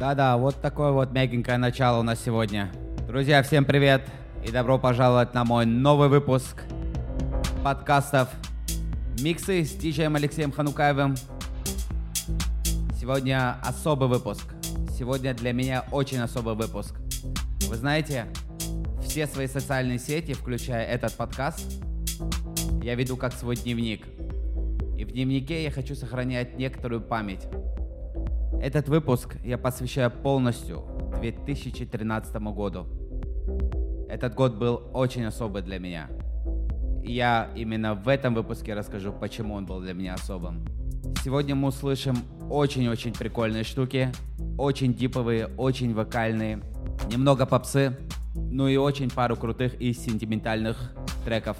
Да-да, вот такое вот мягенькое начало у нас сегодня. Друзья, всем привет и добро пожаловать на мой новый выпуск подкастов «Миксы» с диджеем Алексеем Ханукаевым. Сегодня особый выпуск. Сегодня для меня очень особый выпуск. Вы знаете, все свои социальные сети, включая этот подкаст, я веду как свой дневник. И в дневнике я хочу сохранять некоторую память. Этот выпуск я посвящаю полностью 2013 году. Этот год был очень особый для меня. И я именно в этом выпуске расскажу, почему он был для меня особым. Сегодня мы услышим очень-очень прикольные штуки, очень диповые, очень вокальные, немного попсы, ну и очень пару крутых и сентиментальных треков.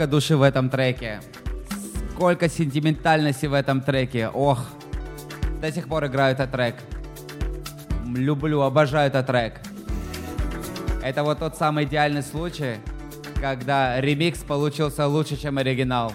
Сколько души в этом треке. Сколько сентиментальности в этом треке. Ох, до сих пор играю этот трек. Люблю, обожаю этот трек. Это вот тот самый идеальный случай, когда ремикс получился лучше, чем оригинал.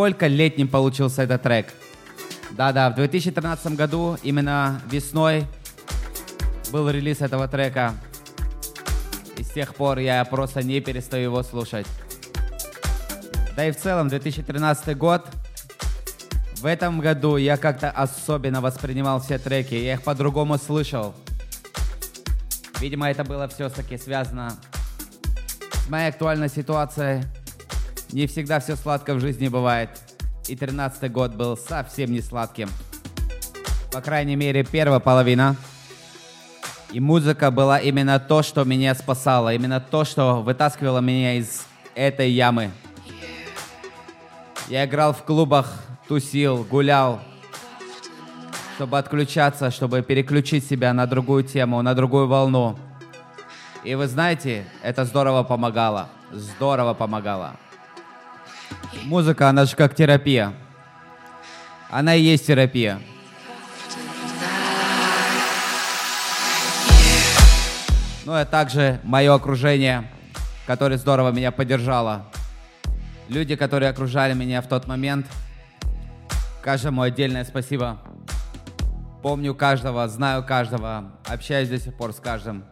Насколько летним получился этот трек. Да-да, в 2013 году, именно весной, был релиз этого трека. И с тех пор я просто не перестаю его слушать. Да и в целом 2013 год. В этом году я как-то особенно воспринимал все треки. Я их по-другому слышал. Видимо, это было все-таки связано с моей актуальной ситуацией. Не всегда все сладко в жизни бывает. И 13 год был совсем не сладким. По крайней мере, первая половина. И музыка была именно то, что меня спасало. Именно то, что вытаскивало меня из этой ямы. Я играл в клубах, тусил, гулял, чтобы отключаться, чтобы переключить себя на другую тему, на другую волну. И вы знаете, это здорово помогало. Здорово помогало. Музыка, она же как терапия. Она и есть терапия. Ну и также мое окружение, которое здорово меня поддержало. Люди, которые окружали меня в тот момент, каждому отдельное спасибо. Помню каждого, знаю каждого, общаюсь до сих пор с каждым.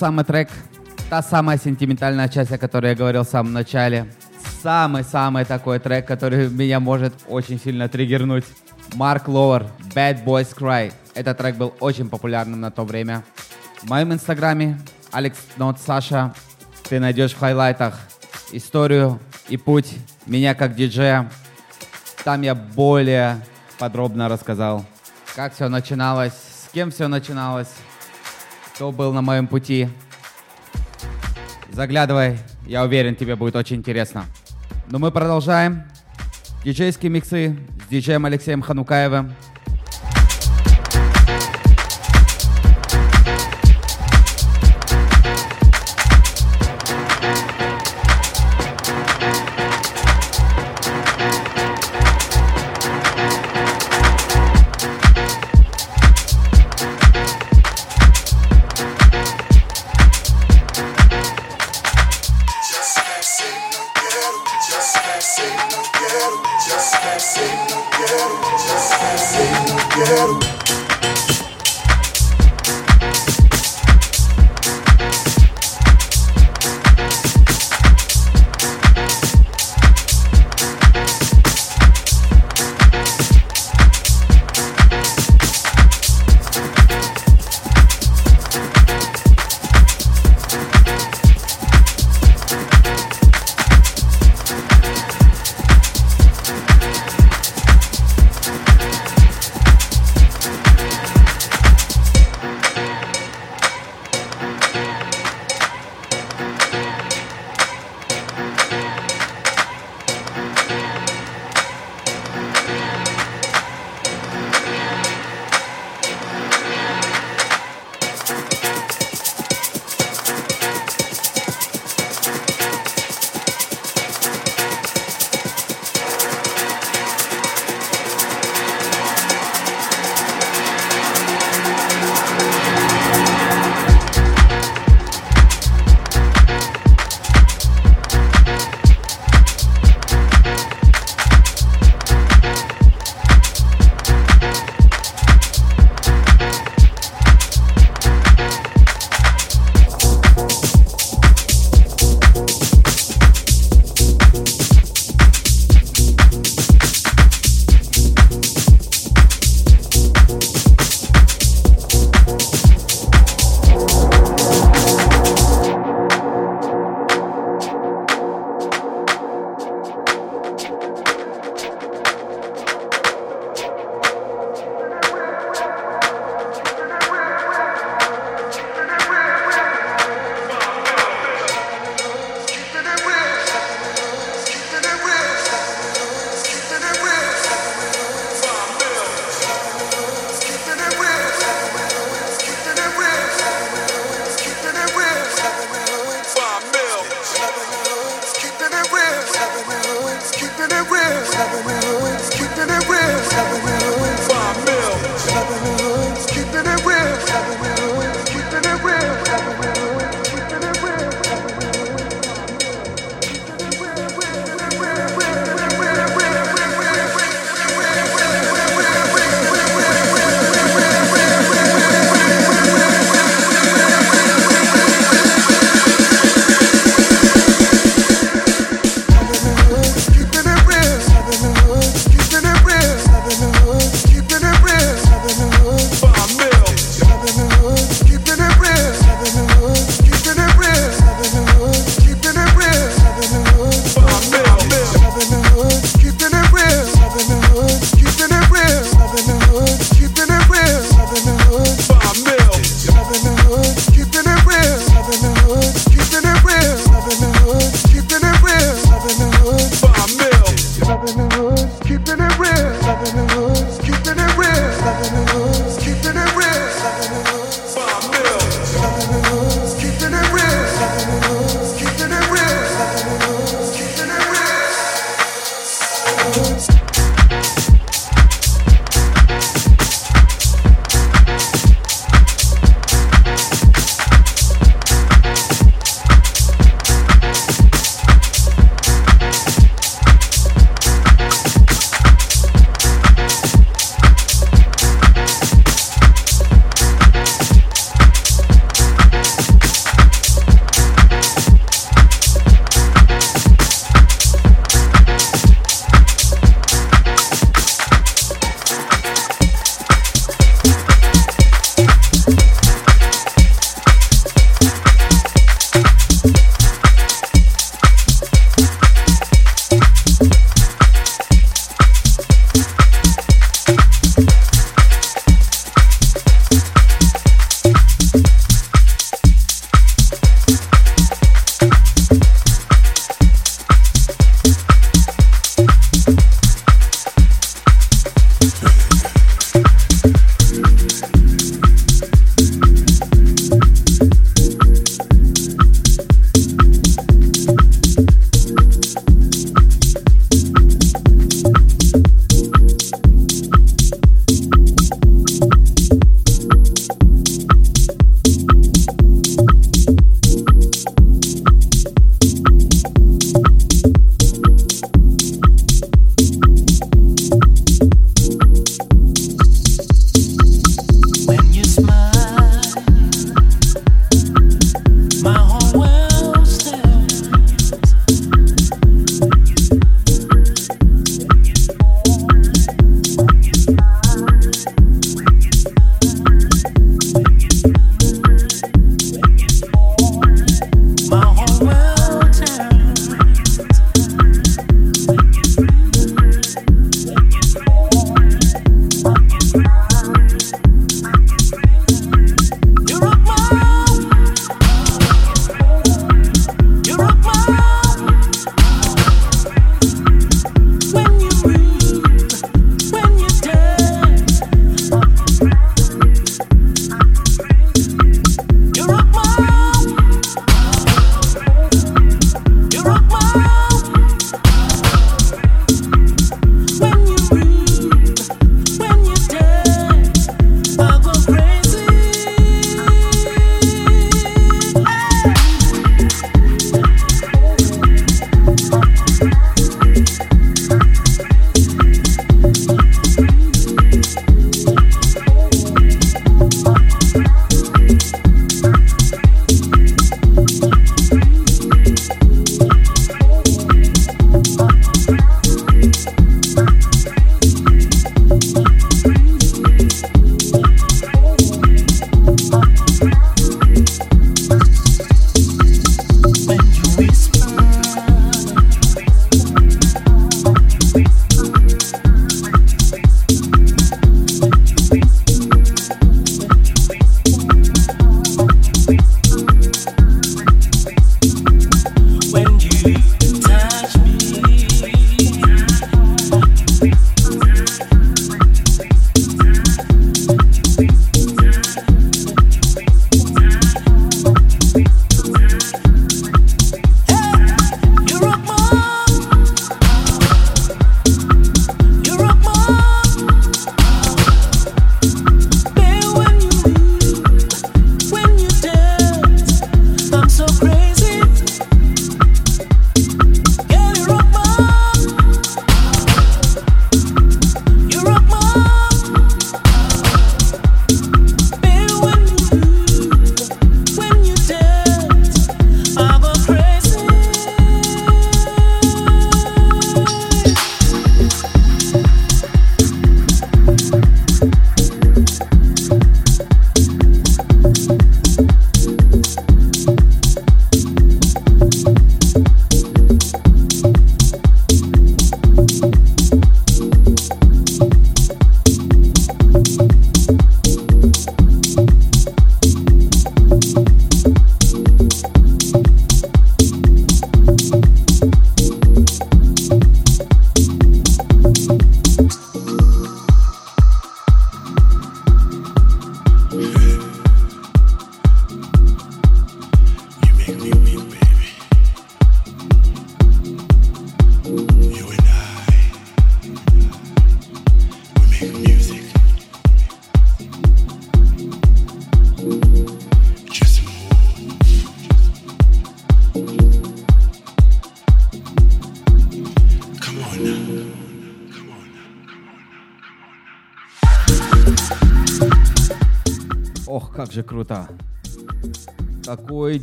Самый трек, та самая сентиментальная часть, о которой я говорил в самом начале. Самый-самый такой трек, который меня может очень сильно триггернуть. Марк Лоуэр, Bad Boys Cry. Этот трек был очень популярным на то время. В моем инстаграме Алекс Нот Саша ты найдешь в хайлайтах историю и путь меня как диджея. Там я более подробно рассказал, как все начиналось, с кем все начиналось, кто был на моем пути. Заглядывай, я уверен, тебе будет очень интересно. Но мы продолжаем. Диджейские миксы с диджеем Алексеем Ханукаевым.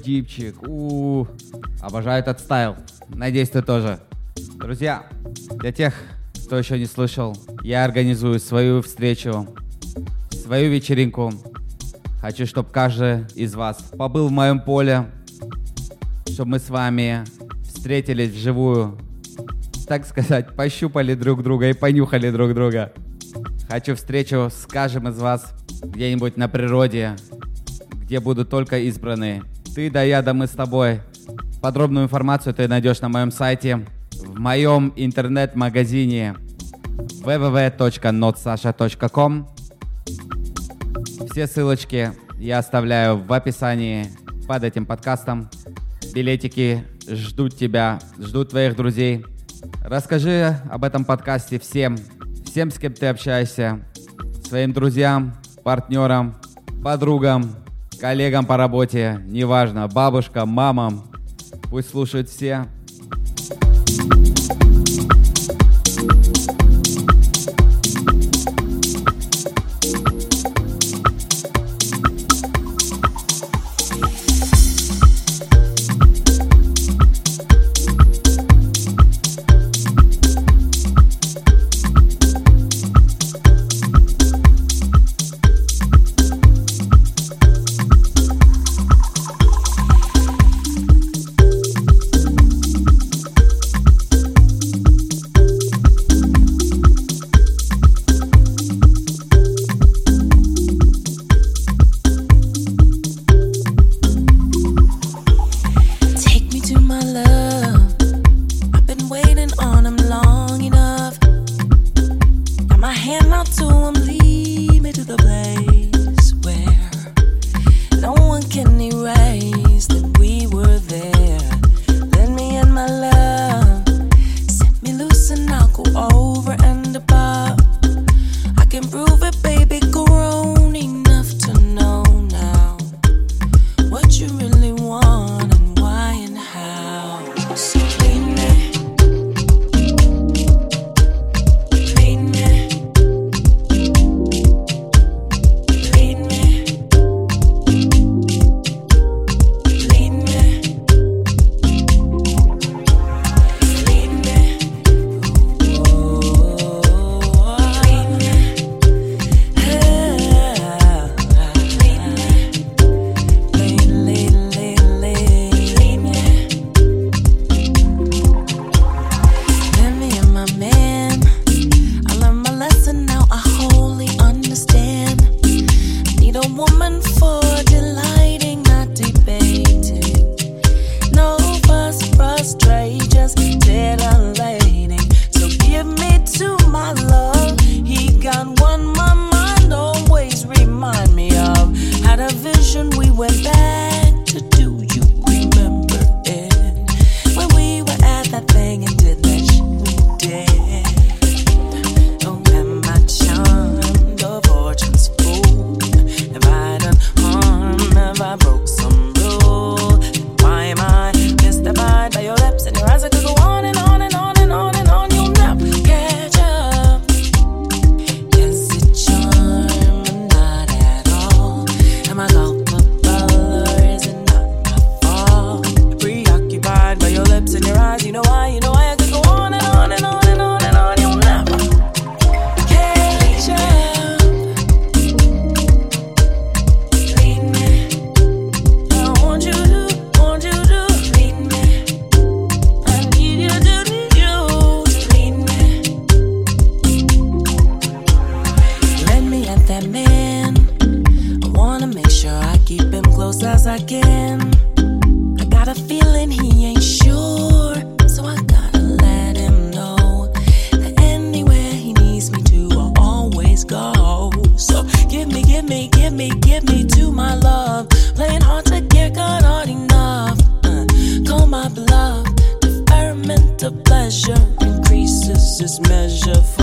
дипчик. У, -у, -у. обожаю этот стайл. Надеюсь, ты тоже. Друзья, для тех, кто еще не слышал, я организую свою встречу, свою вечеринку. Хочу, чтобы каждый из вас побыл в моем поле, чтобы мы с вами встретились вживую, так сказать, пощупали друг друга и понюхали друг друга. Хочу встречу с каждым из вас где-нибудь на природе, где будут только избранные. Ты да я да мы с тобой. Подробную информацию ты найдешь на моем сайте, в моем интернет-магазине www.notsasha.com. Все ссылочки я оставляю в описании под этим подкастом. Билетики ждут тебя, ждут твоих друзей. Расскажи об этом подкасте всем, всем, с кем ты общаешься, своим друзьям, партнерам, подругам, коллегам по работе, неважно, бабушкам, мамам. Пусть слушают все. thank you me, give me to my love. Playing hard to get, got hard enough. Uh, call my bluff. Deferment of pleasure increases its measure.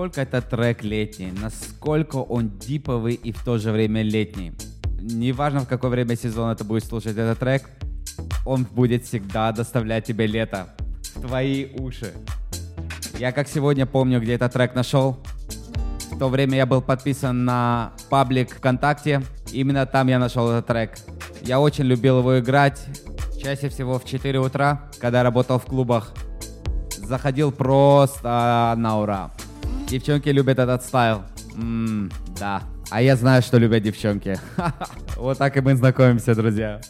Насколько этот трек летний, насколько он диповый и в то же время летний. Неважно, в какое время сезона ты будешь слушать этот трек, он будет всегда доставлять тебе лето в твои уши. Я как сегодня помню, где этот трек нашел. В то время я был подписан на паблик ВКонтакте. Именно там я нашел этот трек. Я очень любил его играть. Чаще всего в 4 утра, когда работал в клубах. Заходил просто на ура. Девчонки любят этот стайл. М, да. А я знаю, что любят девчонки. Вот так и мы знакомимся, друзья.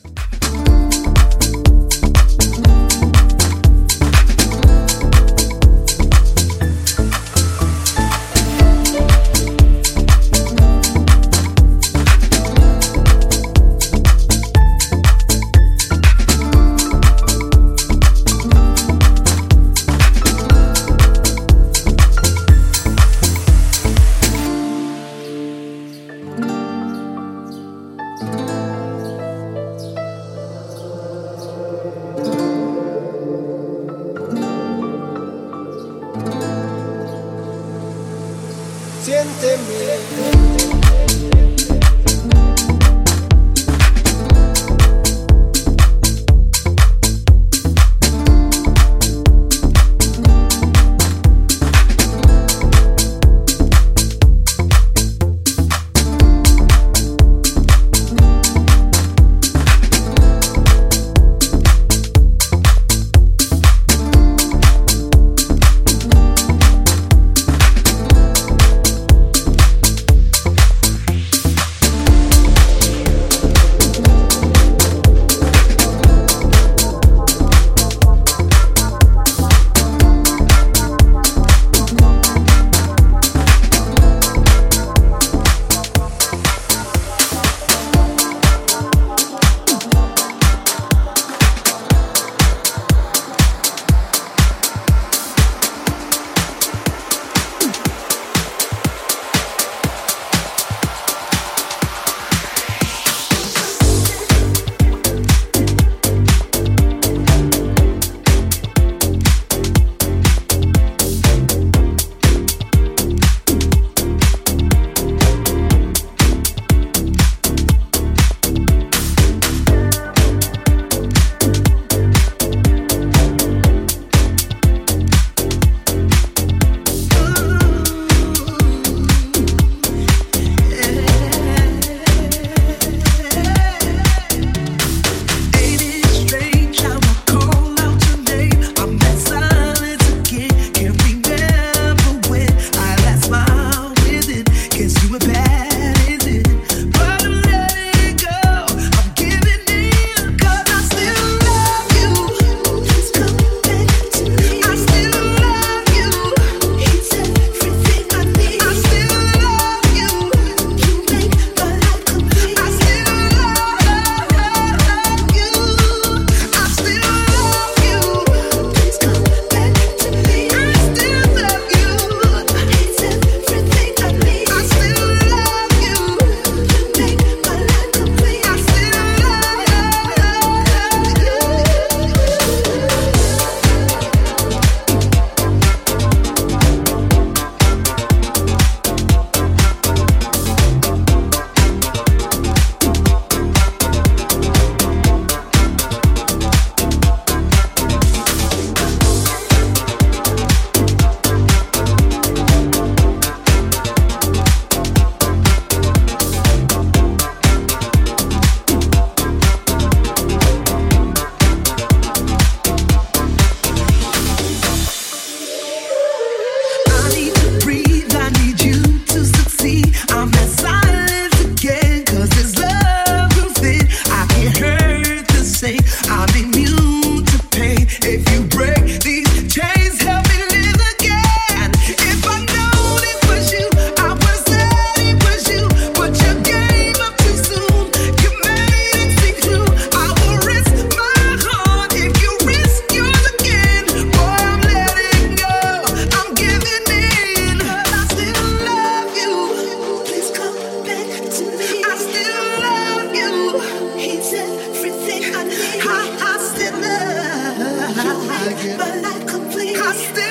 like it. my not complete.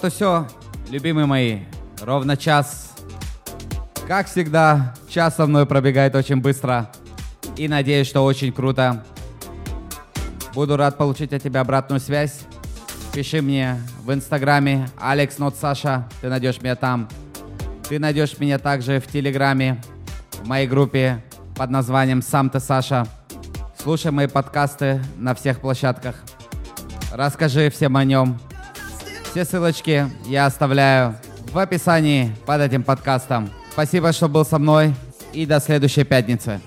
Вот и все, любимые мои. Ровно час. Как всегда, час со мной пробегает очень быстро. И надеюсь, что очень круто. Буду рад получить от тебя обратную связь. Пиши мне в инстаграме Алекс Нот Саша. Ты найдешь меня там. Ты найдешь меня также в телеграме, в моей группе под названием Сам ты Саша. Слушай мои подкасты на всех площадках. Расскажи всем о нем. Все ссылочки я оставляю в описании под этим подкастом. Спасибо, что был со мной. И до следующей пятницы.